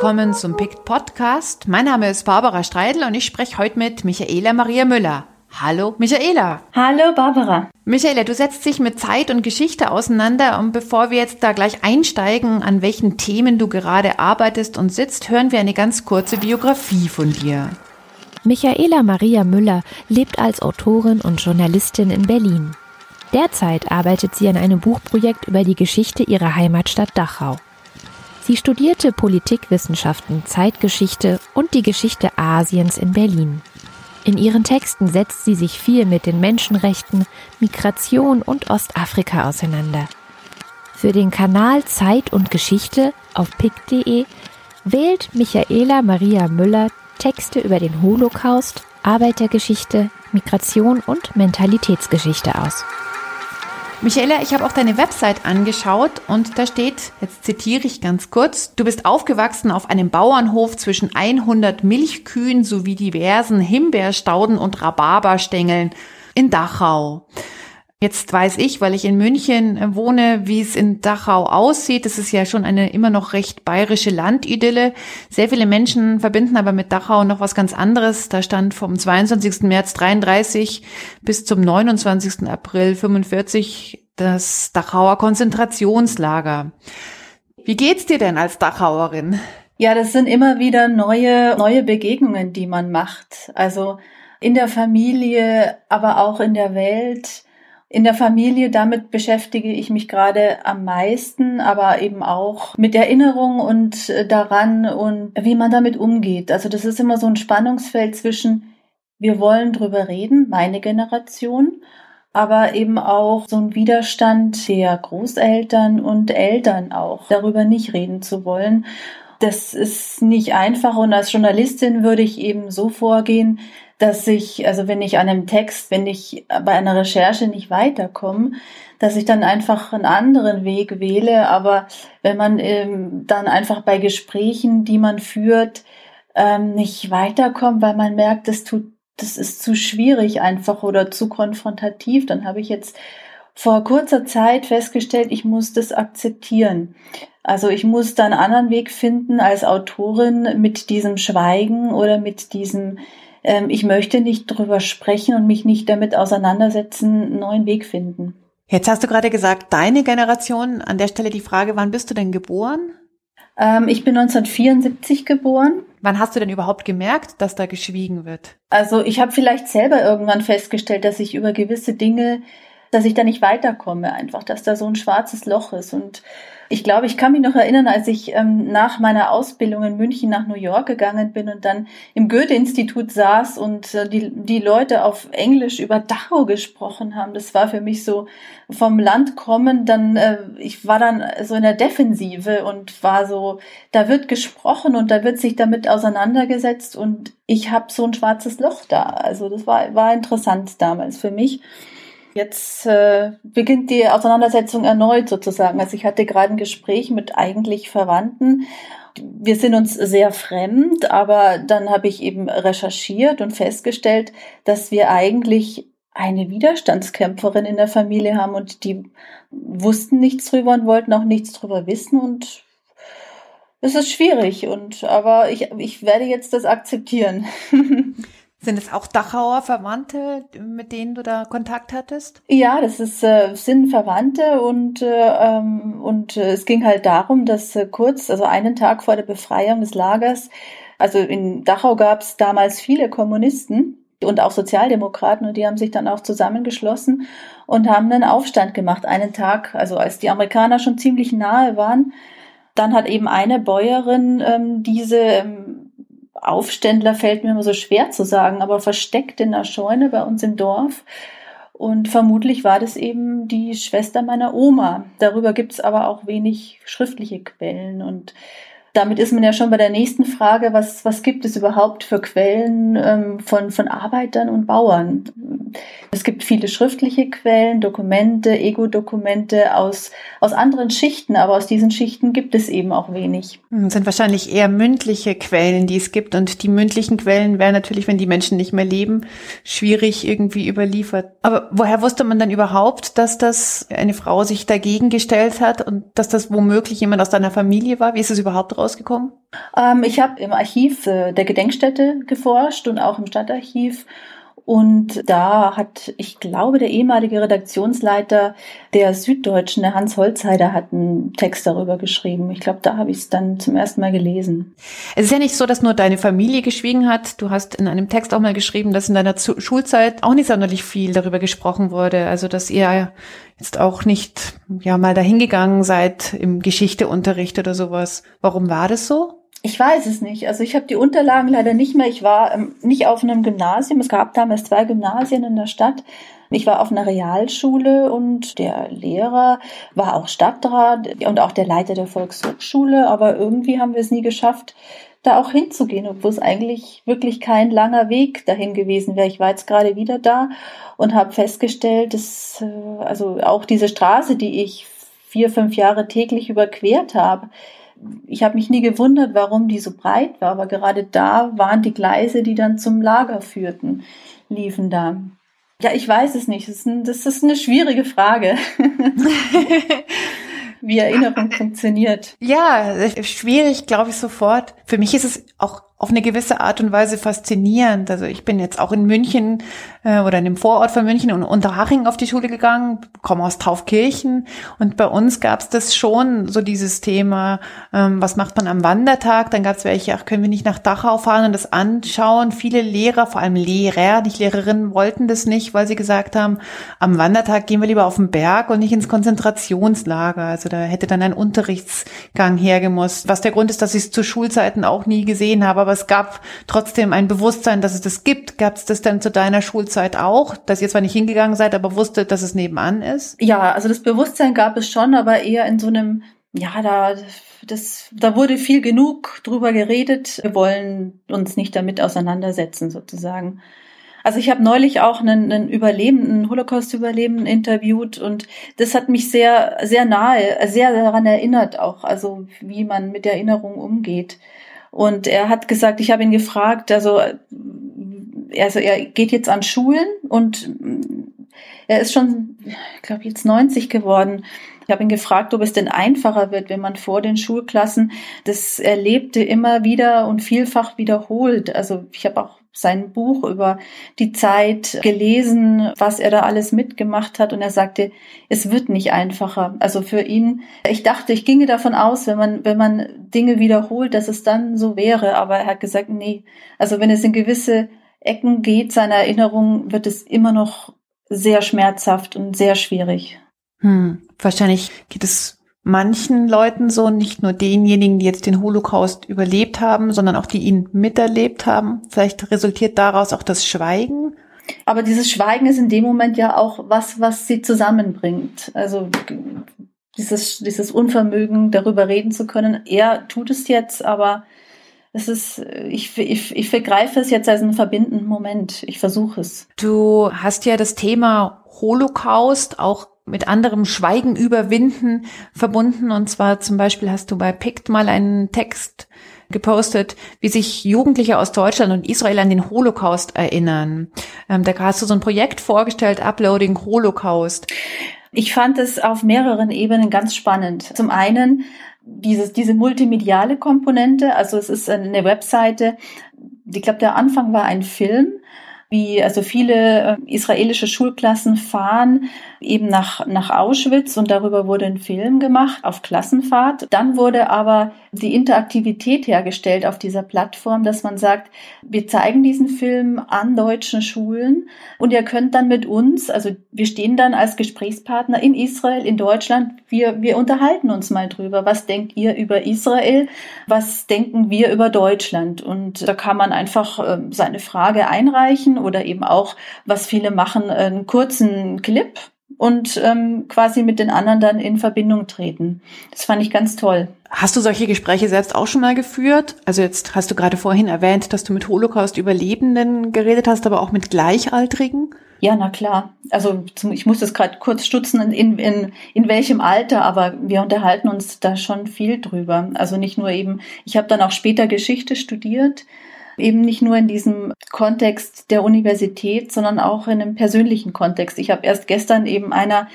willkommen zum PICT Podcast. Mein Name ist Barbara Streidel und ich spreche heute mit Michaela Maria Müller. Hallo, Michaela. Hallo, Barbara. Michaela, du setzt dich mit Zeit und Geschichte auseinander und bevor wir jetzt da gleich einsteigen, an welchen Themen du gerade arbeitest und sitzt, hören wir eine ganz kurze Biografie von dir. Michaela Maria Müller lebt als Autorin und Journalistin in Berlin. Derzeit arbeitet sie an einem Buchprojekt über die Geschichte ihrer Heimatstadt Dachau. Sie studierte Politikwissenschaften, Zeitgeschichte und die Geschichte Asiens in Berlin. In ihren Texten setzt sie sich viel mit den Menschenrechten, Migration und Ostafrika auseinander. Für den Kanal Zeit und Geschichte auf pick.de wählt Michaela Maria Müller Texte über den Holocaust, Arbeitergeschichte, Migration und Mentalitätsgeschichte aus. Michaela, ich habe auch deine Website angeschaut und da steht, jetzt zitiere ich ganz kurz, du bist aufgewachsen auf einem Bauernhof zwischen 100 Milchkühen sowie diversen Himbeerstauden und Rhabarberstängeln in Dachau. Jetzt weiß ich, weil ich in München wohne, wie es in Dachau aussieht. Das ist ja schon eine immer noch recht bayerische Landidylle. Sehr viele Menschen verbinden aber mit Dachau noch was ganz anderes. Da stand vom 22. März 33 bis zum 29. April 45 das Dachauer Konzentrationslager. Wie geht's dir denn als Dachauerin? Ja, das sind immer wieder neue, neue Begegnungen, die man macht. Also in der Familie, aber auch in der Welt in der Familie, damit beschäftige ich mich gerade am meisten, aber eben auch mit Erinnerung und äh, daran und wie man damit umgeht. Also das ist immer so ein Spannungsfeld zwischen, wir wollen drüber reden, meine Generation, aber eben auch so ein Widerstand der Großeltern und Eltern auch, darüber nicht reden zu wollen. Das ist nicht einfach und als Journalistin würde ich eben so vorgehen, dass ich, also wenn ich an einem Text, wenn ich bei einer Recherche nicht weiterkomme, dass ich dann einfach einen anderen Weg wähle. Aber wenn man ähm, dann einfach bei Gesprächen, die man führt, ähm, nicht weiterkommt, weil man merkt, das tut, das ist zu schwierig einfach oder zu konfrontativ, dann habe ich jetzt vor kurzer Zeit festgestellt, ich muss das akzeptieren. Also ich muss da einen anderen Weg finden als Autorin mit diesem Schweigen oder mit diesem ähm, ich möchte nicht drüber sprechen und mich nicht damit auseinandersetzen, einen neuen Weg finden. Jetzt hast du gerade gesagt, deine Generation. An der Stelle die Frage, wann bist du denn geboren? Ähm, ich bin 1974 geboren. Wann hast du denn überhaupt gemerkt, dass da geschwiegen wird? Also ich habe vielleicht selber irgendwann festgestellt, dass ich über gewisse Dinge, dass ich da nicht weiterkomme, einfach, dass da so ein schwarzes Loch ist und ich glaube, ich kann mich noch erinnern, als ich ähm, nach meiner Ausbildung in München nach New York gegangen bin und dann im Goethe-Institut saß und äh, die, die Leute auf Englisch über Dachau gesprochen haben. Das war für mich so vom Land kommen, dann, äh, ich war dann so in der Defensive und war so, da wird gesprochen und da wird sich damit auseinandergesetzt und ich habe so ein schwarzes Loch da. Also das war, war interessant damals für mich. Jetzt äh, beginnt die Auseinandersetzung erneut sozusagen. Also ich hatte gerade ein Gespräch mit eigentlich Verwandten. Wir sind uns sehr fremd, aber dann habe ich eben recherchiert und festgestellt, dass wir eigentlich eine Widerstandskämpferin in der Familie haben und die wussten nichts drüber und wollten auch nichts drüber wissen und es ist schwierig und aber ich, ich werde jetzt das akzeptieren. Sind es auch Dachauer Verwandte, mit denen du da Kontakt hattest? Ja, das ist, äh, sind Verwandte und, äh, ähm, und äh, es ging halt darum, dass äh, kurz, also einen Tag vor der Befreiung des Lagers, also in Dachau gab es damals viele Kommunisten und auch Sozialdemokraten und die haben sich dann auch zusammengeschlossen und haben einen Aufstand gemacht, einen Tag, also als die Amerikaner schon ziemlich nahe waren. Dann hat eben eine Bäuerin ähm, diese ähm, Aufständler fällt mir immer so schwer zu sagen, aber versteckt in der Scheune bei uns im Dorf. Und vermutlich war das eben die Schwester meiner Oma. Darüber gibt es aber auch wenig schriftliche Quellen. Und damit ist man ja schon bei der nächsten Frage, was, was gibt es überhaupt für Quellen ähm, von, von Arbeitern und Bauern? Es gibt viele schriftliche Quellen, Dokumente, Ego-Dokumente aus, aus anderen Schichten, aber aus diesen Schichten gibt es eben auch wenig. Es hm, sind wahrscheinlich eher mündliche Quellen, die es gibt. Und die mündlichen Quellen wären natürlich, wenn die Menschen nicht mehr leben, schwierig irgendwie überliefert. Aber woher wusste man dann überhaupt, dass das eine Frau sich dagegen gestellt hat und dass das womöglich jemand aus deiner Familie war? Wie ist es überhaupt raus? Rausgekommen? Ähm, ich habe im Archiv äh, der Gedenkstätte geforscht und auch im Stadtarchiv und da hat, ich glaube, der ehemalige Redaktionsleiter der Süddeutschen, der Hans Holzheider, hat einen Text darüber geschrieben. Ich glaube, da habe ich es dann zum ersten Mal gelesen. Es ist ja nicht so, dass nur deine Familie geschwiegen hat. Du hast in einem Text auch mal geschrieben, dass in deiner Schulzeit auch nicht sonderlich viel darüber gesprochen wurde. Also, dass ihr jetzt auch nicht, ja, mal dahingegangen seid im Geschichteunterricht oder sowas. Warum war das so? Ich weiß es nicht. Also ich habe die Unterlagen leider nicht mehr. Ich war ähm, nicht auf einem Gymnasium. Es gab damals zwei Gymnasien in der Stadt. Ich war auf einer Realschule und der Lehrer war auch Stadtrat und auch der Leiter der Volkshochschule. Aber irgendwie haben wir es nie geschafft, da auch hinzugehen, obwohl es eigentlich wirklich kein langer Weg dahin gewesen wäre. Ich war jetzt gerade wieder da und habe festgestellt, dass äh, also auch diese Straße, die ich vier, fünf Jahre täglich überquert habe, ich habe mich nie gewundert, warum die so breit war, aber gerade da waren die Gleise, die dann zum Lager führten, liefen da. Ja, ich weiß es nicht. Das ist, ein, das ist eine schwierige Frage. wie Erinnerung funktioniert. Ja, schwierig, glaube ich, sofort. Für mich ist es auch auf eine gewisse Art und Weise faszinierend. Also ich bin jetzt auch in München äh, oder in dem Vorort von München und Unterhaching auf die Schule gegangen, komme aus Taufkirchen und bei uns gab es das schon, so dieses Thema, ähm, was macht man am Wandertag? Dann gab es welche, ach, können wir nicht nach Dachau fahren und das anschauen? Viele Lehrer, vor allem Lehrer, nicht Lehrerinnen, wollten das nicht, weil sie gesagt haben, am Wandertag gehen wir lieber auf den Berg und nicht ins Konzentrationslager. Also da hätte dann ein Unterrichtsgang hergemusst, was der Grund ist, dass ich es zu Schulzeiten auch nie gesehen habe, aber es gab trotzdem ein Bewusstsein, dass es das gibt. Gab es das denn zu deiner Schulzeit auch, dass ihr zwar nicht hingegangen seid, aber wusstet, dass es nebenan ist? Ja, also das Bewusstsein gab es schon, aber eher in so einem, ja, da, das, da wurde viel genug drüber geredet. Wir wollen uns nicht damit auseinandersetzen, sozusagen. Also ich habe neulich auch einen, einen Überlebenden, Holocaust-Überlebenden interviewt und das hat mich sehr, sehr nahe, sehr daran erinnert auch, also wie man mit Erinnerung umgeht. Und er hat gesagt, ich habe ihn gefragt, also, also er geht jetzt an Schulen und er ist schon, ich glaube, jetzt 90 geworden. Ich habe ihn gefragt, ob es denn einfacher wird, wenn man vor den Schulklassen das Erlebte immer wieder und vielfach wiederholt. Also ich habe auch sein Buch über die Zeit gelesen, was er da alles mitgemacht hat und er sagte, es wird nicht einfacher. Also für ihn, ich dachte, ich ginge davon aus, wenn man, wenn man Dinge wiederholt, dass es dann so wäre, aber er hat gesagt, nee, also wenn es in gewisse Ecken geht seiner Erinnerung, wird es immer noch sehr schmerzhaft und sehr schwierig. Hm, wahrscheinlich geht es manchen Leuten so, nicht nur denjenigen, die jetzt den Holocaust überlebt haben, sondern auch die ihn miterlebt haben. Vielleicht resultiert daraus auch das Schweigen. Aber dieses Schweigen ist in dem Moment ja auch was, was sie zusammenbringt. Also dieses, dieses Unvermögen, darüber reden zu können. Er tut es jetzt, aber es ist, ich, ich, ich vergreife es jetzt als einen verbindenden Moment. Ich versuche es. Du hast ja das Thema Holocaust auch mit anderem Schweigen überwinden verbunden. Und zwar zum Beispiel hast du bei Pict mal einen Text gepostet, wie sich Jugendliche aus Deutschland und Israel an den Holocaust erinnern. Ähm, da hast du so ein Projekt vorgestellt, Uploading Holocaust. Ich fand es auf mehreren Ebenen ganz spannend. Zum einen dieses, diese multimediale Komponente, also es ist eine Webseite, ich glaube, der Anfang war ein Film, wie also viele äh, israelische Schulklassen fahren eben nach, nach Auschwitz und darüber wurde ein Film gemacht auf Klassenfahrt. Dann wurde aber die Interaktivität hergestellt auf dieser Plattform, dass man sagt, wir zeigen diesen Film an deutschen Schulen und ihr könnt dann mit uns, also wir stehen dann als Gesprächspartner in Israel, in Deutschland, wir, wir unterhalten uns mal drüber. Was denkt ihr über Israel? Was denken wir über Deutschland? Und da kann man einfach äh, seine Frage einreichen oder eben auch, was viele machen, einen kurzen Clip und ähm, quasi mit den anderen dann in Verbindung treten. Das fand ich ganz toll. Hast du solche Gespräche selbst auch schon mal geführt? Also jetzt hast du gerade vorhin erwähnt, dass du mit Holocaust-Überlebenden geredet hast, aber auch mit Gleichaltrigen? Ja, na klar. Also ich muss das gerade kurz stutzen, in, in, in welchem Alter, aber wir unterhalten uns da schon viel drüber. Also nicht nur eben, ich habe dann auch später Geschichte studiert eben nicht nur in diesem Kontext der Universität, sondern auch in einem persönlichen Kontext. Ich habe erst gestern eben einer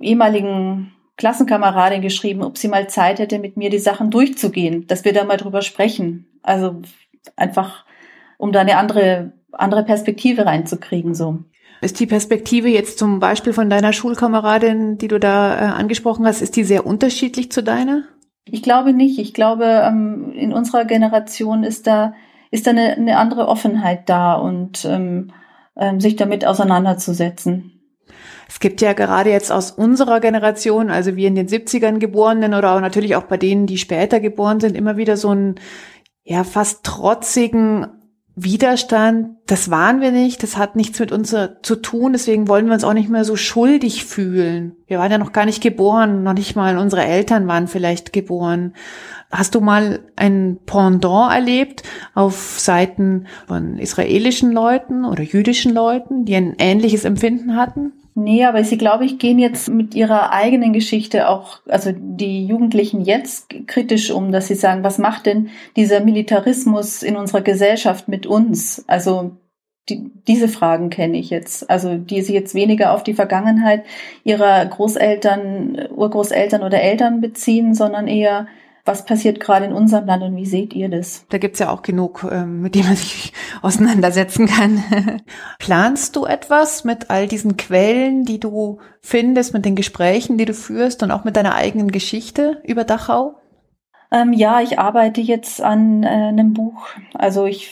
ehemaligen Klassenkameradin geschrieben, ob sie mal Zeit hätte, mit mir die Sachen durchzugehen, dass wir da mal drüber sprechen. Also einfach, um da eine andere, andere Perspektive reinzukriegen, so. Ist die Perspektive jetzt zum Beispiel von deiner Schulkameradin, die du da äh, angesprochen hast, ist die sehr unterschiedlich zu deiner? Ich glaube nicht. Ich glaube, ähm, in unserer Generation ist da, ist da eine, eine andere Offenheit da und ähm, ähm, sich damit auseinanderzusetzen. Es gibt ja gerade jetzt aus unserer Generation, also wir in den 70ern Geborenen oder natürlich auch bei denen, die später geboren sind, immer wieder so einen ja fast trotzigen Widerstand, das waren wir nicht, das hat nichts mit uns zu tun, deswegen wollen wir uns auch nicht mehr so schuldig fühlen. Wir waren ja noch gar nicht geboren, noch nicht mal unsere Eltern waren vielleicht geboren. Hast du mal ein Pendant erlebt auf Seiten von israelischen Leuten oder jüdischen Leuten, die ein ähnliches Empfinden hatten? Nee, aber sie, glaube ich, gehen jetzt mit ihrer eigenen Geschichte auch, also die Jugendlichen jetzt kritisch um, dass sie sagen, was macht denn dieser Militarismus in unserer Gesellschaft mit uns? Also die, diese Fragen kenne ich jetzt. Also die sie jetzt weniger auf die Vergangenheit ihrer Großeltern, Urgroßeltern oder Eltern beziehen, sondern eher was passiert gerade in unserem Land und wie seht ihr das? Da gibt's ja auch genug, ähm, mit dem man sich auseinandersetzen kann. Planst du etwas mit all diesen Quellen, die du findest, mit den Gesprächen, die du führst und auch mit deiner eigenen Geschichte über Dachau? Ähm, ja, ich arbeite jetzt an äh, einem Buch. Also ich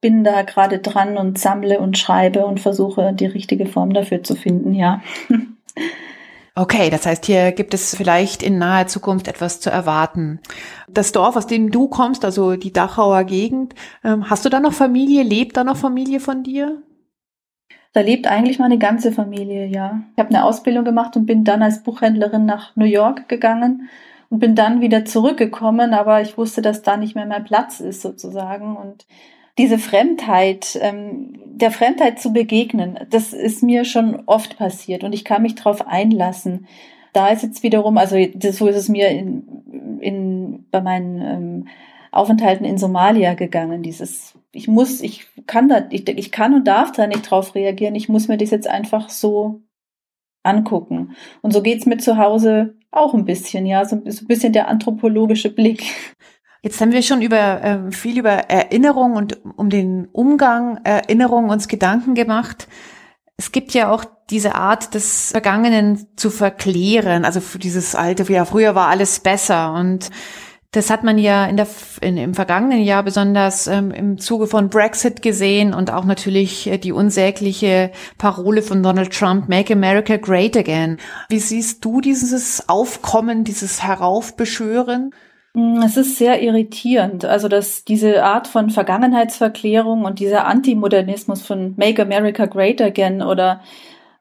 bin da gerade dran und sammle und schreibe und versuche die richtige Form dafür zu finden, ja. Okay, das heißt, hier gibt es vielleicht in naher Zukunft etwas zu erwarten. Das Dorf, aus dem du kommst, also die Dachauer Gegend, ähm, hast du da noch Familie? Lebt da noch Familie von dir? Da lebt eigentlich meine ganze Familie, ja. Ich habe eine Ausbildung gemacht und bin dann als Buchhändlerin nach New York gegangen und bin dann wieder zurückgekommen, aber ich wusste, dass da nicht mehr mein Platz ist sozusagen und diese Fremdheit, ähm, der Fremdheit zu begegnen, das ist mir schon oft passiert und ich kann mich darauf einlassen. Da ist jetzt wiederum, also das, so ist es mir in, in, bei meinen ähm, Aufenthalten in Somalia gegangen. Dieses, ich muss, ich kann da, ich, ich kann und darf da nicht drauf reagieren. Ich muss mir das jetzt einfach so angucken. Und so geht's mir zu Hause auch ein bisschen, ja, so, so ein bisschen der anthropologische Blick. Jetzt haben wir schon über äh, viel über Erinnerung und um den Umgang Erinnerung uns Gedanken gemacht. Es gibt ja auch diese Art des Vergangenen zu verklären, also für dieses alte, ja früher war alles besser und das hat man ja in der, in, im vergangenen Jahr besonders ähm, im Zuge von Brexit gesehen und auch natürlich äh, die unsägliche Parole von Donald Trump, Make America Great Again. Wie siehst du dieses Aufkommen, dieses Heraufbeschwören? Mm, es ist sehr irritierend, also dass diese Art von Vergangenheitsverklärung und dieser Antimodernismus von Make America Great Again oder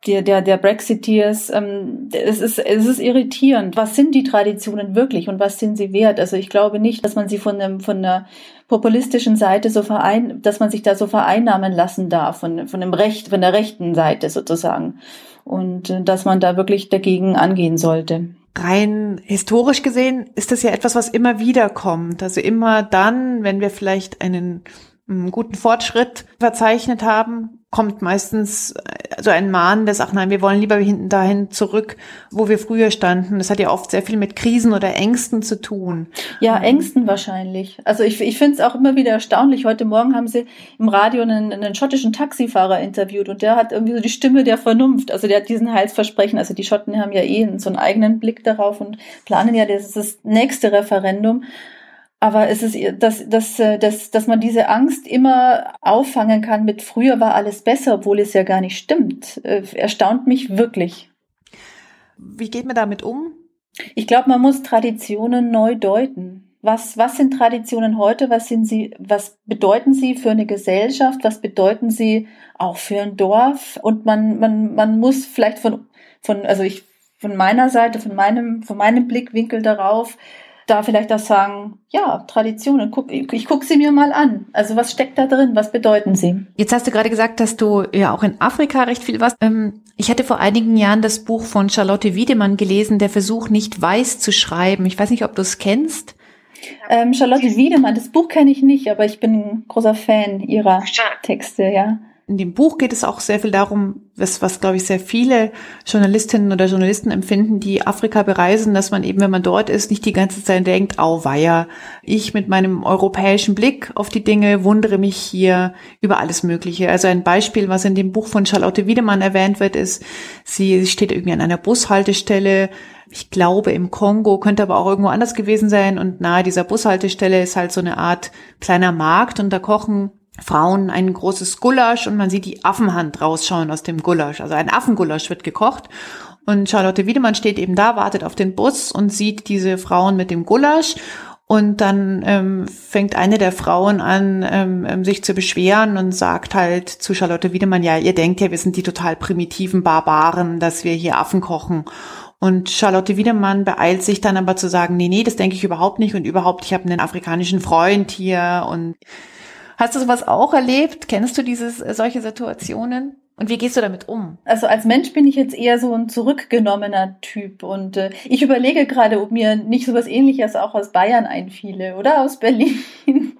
der, der, der Brexiteers, ähm, es, ist, es ist irritierend. Was sind die Traditionen wirklich und was sind sie wert? Also ich glaube nicht, dass man sie von, einem, von einer populistischen Seite so verein, dass man sich da so vereinnahmen lassen darf, von, von dem Recht, von der rechten Seite sozusagen. Und äh, dass man da wirklich dagegen angehen sollte rein historisch gesehen ist das ja etwas, was immer wieder kommt. Also immer dann, wenn wir vielleicht einen einen guten Fortschritt verzeichnet haben, kommt meistens äh, so ein Mahn, der sagt, nein, wir wollen lieber hinten dahin zurück, wo wir früher standen. Das hat ja oft sehr viel mit Krisen oder Ängsten zu tun. Ja, Ängsten wahrscheinlich. Also ich, ich finde es auch immer wieder erstaunlich. Heute Morgen haben sie im Radio einen, einen schottischen Taxifahrer interviewt und der hat irgendwie so die Stimme der Vernunft. Also der hat diesen Heilsversprechen. Also die Schotten haben ja eh so einen eigenen Blick darauf und planen ja das, das nächste Referendum. Aber es ist, dass, dass, äh, dass, dass man diese Angst immer auffangen kann mit früher war alles besser, obwohl es ja gar nicht stimmt, äh, erstaunt mich wirklich. Wie geht man damit um? Ich glaube, man muss Traditionen neu deuten. Was, was sind Traditionen heute? Was sind sie, was bedeuten sie für eine Gesellschaft? Was bedeuten sie auch für ein Dorf? Und man, man, man muss vielleicht von, von, also ich, von meiner Seite, von meinem, von meinem Blickwinkel darauf, da vielleicht auch sagen, ja, Traditionen, guck, ich gucke sie mir mal an. Also was steckt da drin? Was bedeuten sie? Jetzt hast du gerade gesagt, dass du ja auch in Afrika recht viel warst. Ähm, ich hatte vor einigen Jahren das Buch von Charlotte Wiedemann gelesen, Der Versuch, nicht weiß zu schreiben. Ich weiß nicht, ob du es kennst. Ähm, Charlotte Wiedemann, das Buch kenne ich nicht, aber ich bin ein großer Fan ihrer Texte, ja. In dem Buch geht es auch sehr viel darum, was, was glaube ich sehr viele Journalistinnen oder Journalisten empfinden, die Afrika bereisen, dass man eben, wenn man dort ist, nicht die ganze Zeit denkt, au weia, ich mit meinem europäischen Blick auf die Dinge wundere mich hier über alles Mögliche. Also ein Beispiel, was in dem Buch von Charlotte Wiedemann erwähnt wird, ist, sie steht irgendwie an einer Bushaltestelle, ich glaube im Kongo, könnte aber auch irgendwo anders gewesen sein und nahe dieser Bushaltestelle ist halt so eine Art kleiner Markt und da kochen Frauen ein großes Gulasch und man sieht die Affenhand rausschauen aus dem Gulasch. Also ein Affengulasch wird gekocht. Und Charlotte Wiedemann steht eben da, wartet auf den Bus und sieht diese Frauen mit dem Gulasch. Und dann ähm, fängt eine der Frauen an, ähm, ähm sich zu beschweren und sagt halt zu Charlotte Wiedemann, ja, ihr denkt ja, wir sind die total primitiven Barbaren, dass wir hier Affen kochen. Und Charlotte Wiedemann beeilt sich dann aber zu sagen, nee, nee, das denke ich überhaupt nicht und überhaupt, ich habe einen afrikanischen Freund hier und Hast du sowas auch erlebt? Kennst du dieses, äh, solche Situationen? Und wie gehst du damit um? Also als Mensch bin ich jetzt eher so ein zurückgenommener Typ und äh, ich überlege gerade, ob mir nicht sowas ähnliches auch aus Bayern einfiele oder aus Berlin,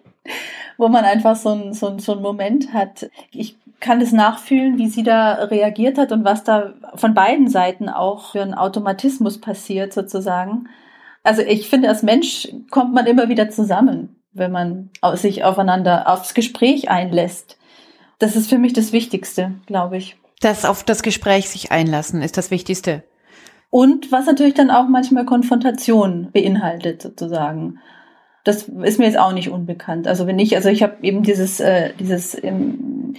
wo man einfach so ein, so, ein, so ein Moment hat. Ich kann es nachfühlen, wie sie da reagiert hat und was da von beiden Seiten auch für ein Automatismus passiert sozusagen. Also ich finde, als Mensch kommt man immer wieder zusammen wenn man sich aufeinander aufs Gespräch einlässt. Das ist für mich das Wichtigste, glaube ich. Das auf das Gespräch sich einlassen ist das Wichtigste. Und was natürlich dann auch manchmal Konfrontation beinhaltet, sozusagen. Das ist mir jetzt auch nicht unbekannt. Also wenn ich, also ich habe eben dieses, äh, dieses ähm,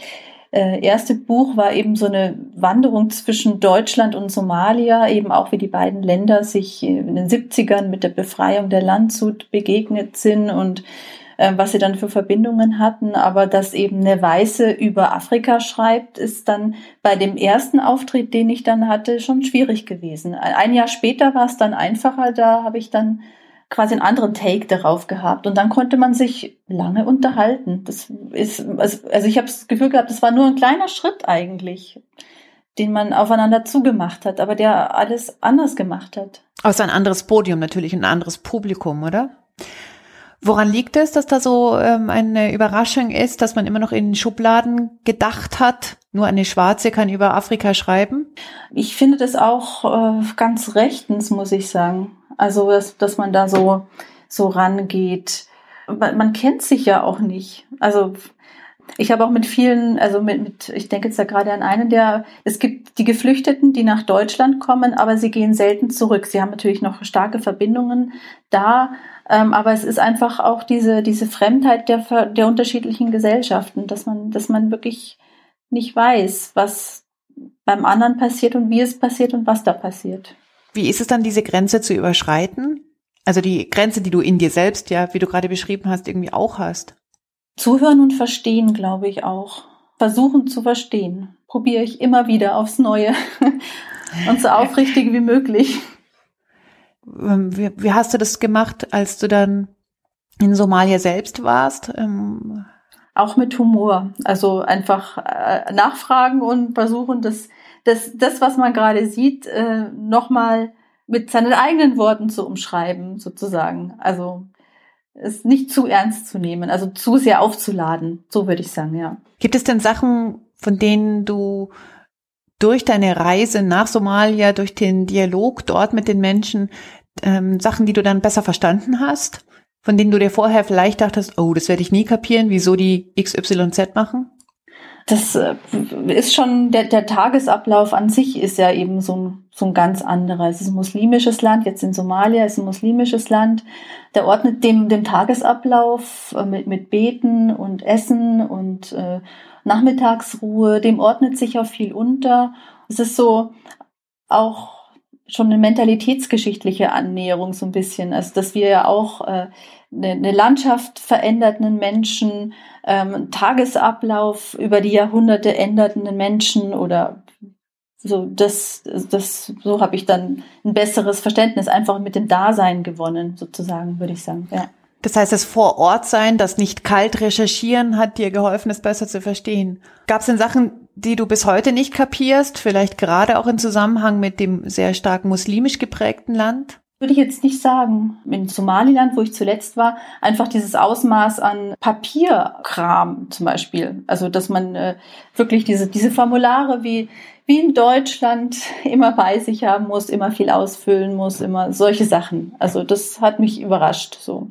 äh, erste Buch war eben so eine Wanderung zwischen Deutschland und Somalia, eben auch wie die beiden Länder sich in den 70ern mit der Befreiung der Landshut begegnet sind und äh, was sie dann für Verbindungen hatten. Aber dass eben eine Weiße über Afrika schreibt, ist dann bei dem ersten Auftritt, den ich dann hatte, schon schwierig gewesen. Ein Jahr später war es dann einfacher, da habe ich dann quasi einen anderen Take darauf gehabt und dann konnte man sich lange unterhalten. Das ist also, also ich habe das Gefühl gehabt, das war nur ein kleiner Schritt eigentlich, den man aufeinander zugemacht hat, aber der alles anders gemacht hat. Aus ein anderes Podium natürlich, ein anderes Publikum, oder? Woran liegt es, dass da so ähm, eine Überraschung ist, dass man immer noch in Schubladen gedacht hat? Nur eine Schwarze kann über Afrika schreiben? Ich finde das auch äh, ganz rechtens, muss ich sagen. Also, dass, dass man da so, so rangeht. Man, man kennt sich ja auch nicht. Also, ich habe auch mit vielen, also mit, mit, ich denke jetzt da gerade an einen, der, es gibt die Geflüchteten, die nach Deutschland kommen, aber sie gehen selten zurück. Sie haben natürlich noch starke Verbindungen da, ähm, aber es ist einfach auch diese, diese Fremdheit der, der unterschiedlichen Gesellschaften, dass man, dass man wirklich nicht weiß, was beim anderen passiert und wie es passiert und was da passiert. Wie ist es dann, diese Grenze zu überschreiten? Also die Grenze, die du in dir selbst, ja, wie du gerade beschrieben hast, irgendwie auch hast. Zuhören und verstehen, glaube ich auch. Versuchen zu verstehen. Probiere ich immer wieder aufs Neue und so aufrichtig wie möglich. Ähm, wie, wie, hast du das gemacht, als du dann in Somalia selbst warst? Ähm auch mit Humor. Also einfach äh, nachfragen und versuchen, das das, das was man gerade sieht, äh, nochmal mit seinen eigenen Worten zu umschreiben, sozusagen. Also es nicht zu ernst zu nehmen, also zu sehr aufzuladen, so würde ich sagen, ja. Gibt es denn Sachen, von denen du durch deine Reise nach Somalia, durch den Dialog dort mit den Menschen, ähm, Sachen, die du dann besser verstanden hast, von denen du dir vorher vielleicht dachtest, oh, das werde ich nie kapieren, wieso die XYZ machen? das äh, ist schon, der, der Tagesablauf an sich ist ja eben so ein, so ein ganz anderer. Es ist ein muslimisches Land, jetzt in Somalia ist ein muslimisches Land. Der ordnet dem, dem Tagesablauf äh, mit, mit Beten und Essen und äh, Nachmittagsruhe, dem ordnet sich auch viel unter. Es ist so auch schon eine mentalitätsgeschichtliche Annäherung so ein bisschen. Also dass wir ja auch äh, eine, eine Landschaft veränderten Menschen, ähm, Tagesablauf über die Jahrhunderte ändernden Menschen oder so das das so habe ich dann ein besseres Verständnis einfach mit dem Dasein gewonnen sozusagen würde ich sagen ja das heißt, das vor Ort sein, das nicht kalt recherchieren, hat dir geholfen, es besser zu verstehen. Gab es denn Sachen, die du bis heute nicht kapierst, vielleicht gerade auch im Zusammenhang mit dem sehr stark muslimisch geprägten Land? Würde ich jetzt nicht sagen. In Somaliland, wo ich zuletzt war, einfach dieses Ausmaß an Papierkram zum Beispiel. Also, dass man äh, wirklich diese, diese Formulare wie, wie in Deutschland immer bei sich haben muss, immer viel ausfüllen muss, immer solche Sachen. Also, das hat mich überrascht, so.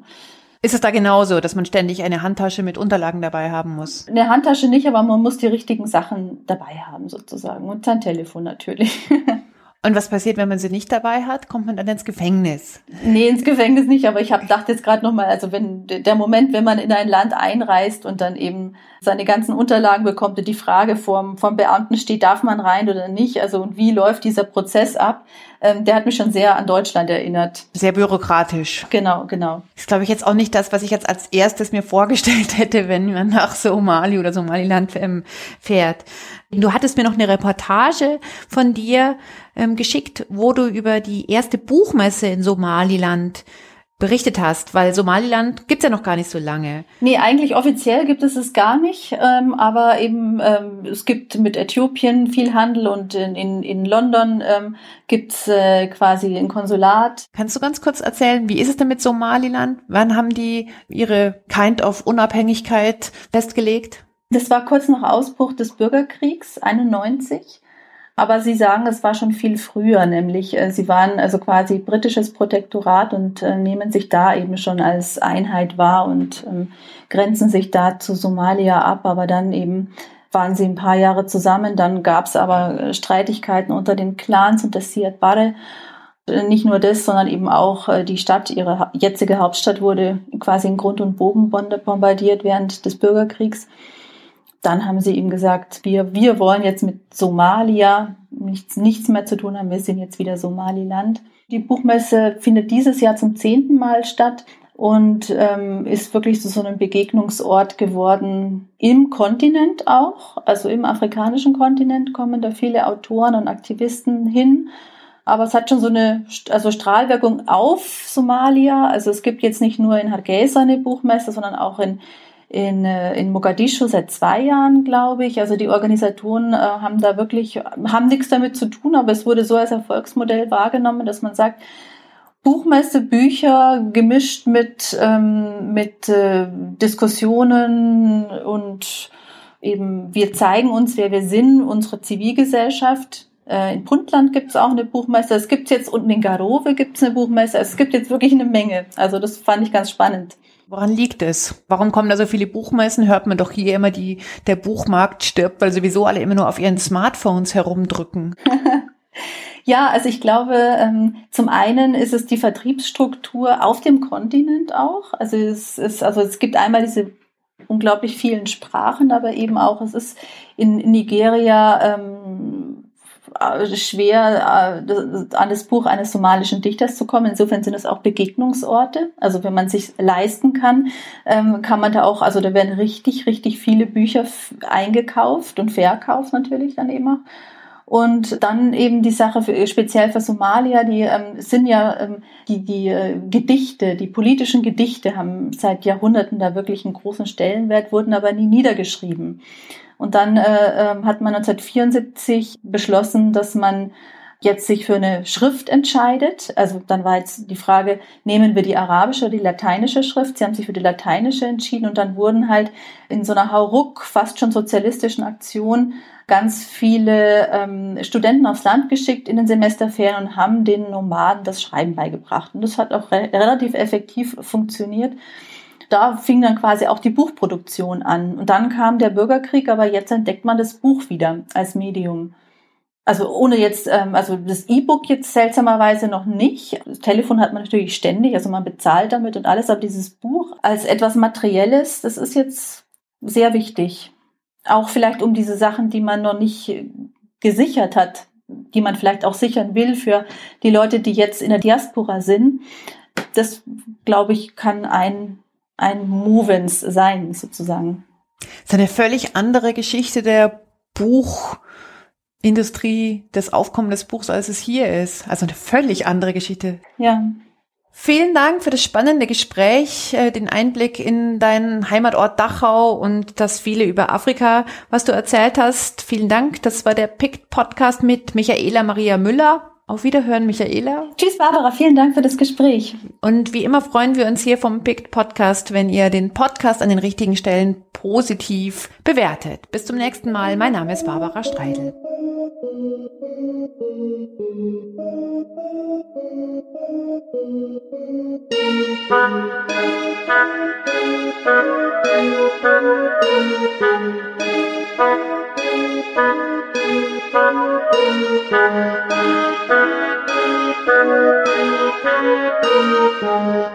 Ist es da genauso, dass man ständig eine Handtasche mit Unterlagen dabei haben muss? Eine Handtasche nicht, aber man muss die richtigen Sachen dabei haben sozusagen und sein Telefon natürlich. Und was passiert, wenn man sie nicht dabei hat? Kommt man dann ins Gefängnis? Nee, ins Gefängnis nicht, aber ich habe dachte jetzt gerade nochmal, also wenn der Moment, wenn man in ein Land einreist und dann eben seine ganzen Unterlagen bekommt und die Frage vom, vom Beamten steht, darf man rein oder nicht, also und wie läuft dieser Prozess ab, ähm, der hat mich schon sehr an Deutschland erinnert. Sehr bürokratisch. Genau, genau. Ist, glaube ich, jetzt auch nicht das, was ich jetzt als erstes mir vorgestellt hätte, wenn man nach Somali oder Somaliland ähm, fährt. Du hattest mir noch eine Reportage von dir ähm, geschickt, wo du über die erste Buchmesse in Somaliland berichtet hast, weil Somaliland gibt's ja noch gar nicht so lange. Nee, eigentlich offiziell gibt es es gar nicht, ähm, aber eben ähm, es gibt mit Äthiopien viel Handel und in, in, in London ähm, gibt's äh, quasi ein Konsulat. Kannst du ganz kurz erzählen, wie ist es denn mit Somaliland? Wann haben die ihre Kind of Unabhängigkeit festgelegt? Das war kurz nach Ausbruch des Bürgerkriegs 91. Aber Sie sagen, es war schon viel früher, nämlich äh, Sie waren also quasi britisches Protektorat und äh, nehmen sich da eben schon als Einheit wahr und ähm, grenzen sich da zu Somalia ab, aber dann eben waren sie ein paar Jahre zusammen, dann gab es aber äh, Streitigkeiten unter den Clans und der Siad Barre. Nicht nur das, sondern eben auch die Stadt, ihre jetzige Hauptstadt wurde quasi in Grund und Bogen bombardiert während des Bürgerkriegs. Dann haben sie ihm gesagt, wir, wir wollen jetzt mit Somalia nichts, nichts mehr zu tun haben, wir sind jetzt wieder Somaliland. Die Buchmesse findet dieses Jahr zum zehnten Mal statt und ähm, ist wirklich so, so ein Begegnungsort geworden im Kontinent auch, also im afrikanischen Kontinent kommen da viele Autoren und Aktivisten hin. Aber es hat schon so eine also Strahlwirkung auf Somalia. Also es gibt jetzt nicht nur in Hargeisa eine Buchmesse, sondern auch in in, äh, in Mogadischu seit zwei Jahren, glaube ich. Also die Organisatoren äh, haben da wirklich, haben nichts damit zu tun, aber es wurde so als Erfolgsmodell wahrgenommen, dass man sagt, Buchmesse, Bücher gemischt mit, ähm, mit äh, Diskussionen und eben wir zeigen uns, wer wir sind, unsere Zivilgesellschaft. Äh, in Puntland gibt es auch eine Buchmesse. Es gibt jetzt unten in Garove gibt es eine Buchmesse. Es gibt jetzt wirklich eine Menge. Also das fand ich ganz spannend. Woran liegt es? Warum kommen da so viele Buchmessen? Hört man doch hier immer, die, der Buchmarkt stirbt, weil sowieso alle immer nur auf ihren Smartphones herumdrücken. Ja, also ich glaube, ähm, zum einen ist es die Vertriebsstruktur auf dem Kontinent auch. Also es ist, also es gibt einmal diese unglaublich vielen Sprachen, aber eben auch, es ist in Nigeria ähm, äh, schwer, äh, an das Buch eines somalischen Dichters zu kommen. Insofern sind es auch Begegnungsorte. Also wenn man sich leisten kann, ähm, kann man da auch, also da werden richtig, richtig viele Bücher eingekauft und verkauft natürlich dann auch. Und dann eben die Sache für, speziell für Somalia, die ähm, sind ja ähm, die, die äh, Gedichte, die politischen Gedichte haben seit Jahrhunderten da wirklich einen großen Stellenwert, wurden aber nie niedergeschrieben. Und dann äh, äh, hat man 1974 beschlossen, dass man jetzt sich für eine Schrift entscheidet. Also dann war jetzt die Frage, nehmen wir die arabische oder die lateinische Schrift? Sie haben sich für die lateinische entschieden und dann wurden halt in so einer Hauruck, fast schon sozialistischen Aktion ganz viele ähm, Studenten aufs Land geschickt in den Semesterferien und haben den Nomaden das Schreiben beigebracht. Und das hat auch re relativ effektiv funktioniert da fing dann quasi auch die Buchproduktion an. Und dann kam der Bürgerkrieg, aber jetzt entdeckt man das Buch wieder als Medium. Also ohne jetzt, ähm, also das E-Book jetzt seltsamerweise noch nicht. Das Telefon hat man natürlich ständig, also man bezahlt damit und alles, aber dieses Buch als etwas Materielles, das ist jetzt sehr wichtig. Auch vielleicht um diese Sachen, die man noch nicht gesichert hat, die man vielleicht auch sichern will für die Leute, die jetzt in der Diaspora sind. Das, glaube ich, kann ein ein Movens sein, sozusagen. Das ist eine völlig andere Geschichte der Buchindustrie, des Aufkommen des Buchs, als es hier ist. Also eine völlig andere Geschichte. Ja. Vielen Dank für das spannende Gespräch, äh, den Einblick in deinen Heimatort Dachau und das viele über Afrika, was du erzählt hast. Vielen Dank. Das war der PICT Podcast mit Michaela Maria Müller. Auf Wiederhören, Michaela. Tschüss, Barbara. Vielen Dank für das Gespräch. Und wie immer freuen wir uns hier vom PICT Podcast, wenn ihr den Podcast an den richtigen Stellen positiv bewertet. Bis zum nächsten Mal. Mein Name ist Barbara Streidel. Thank you. Música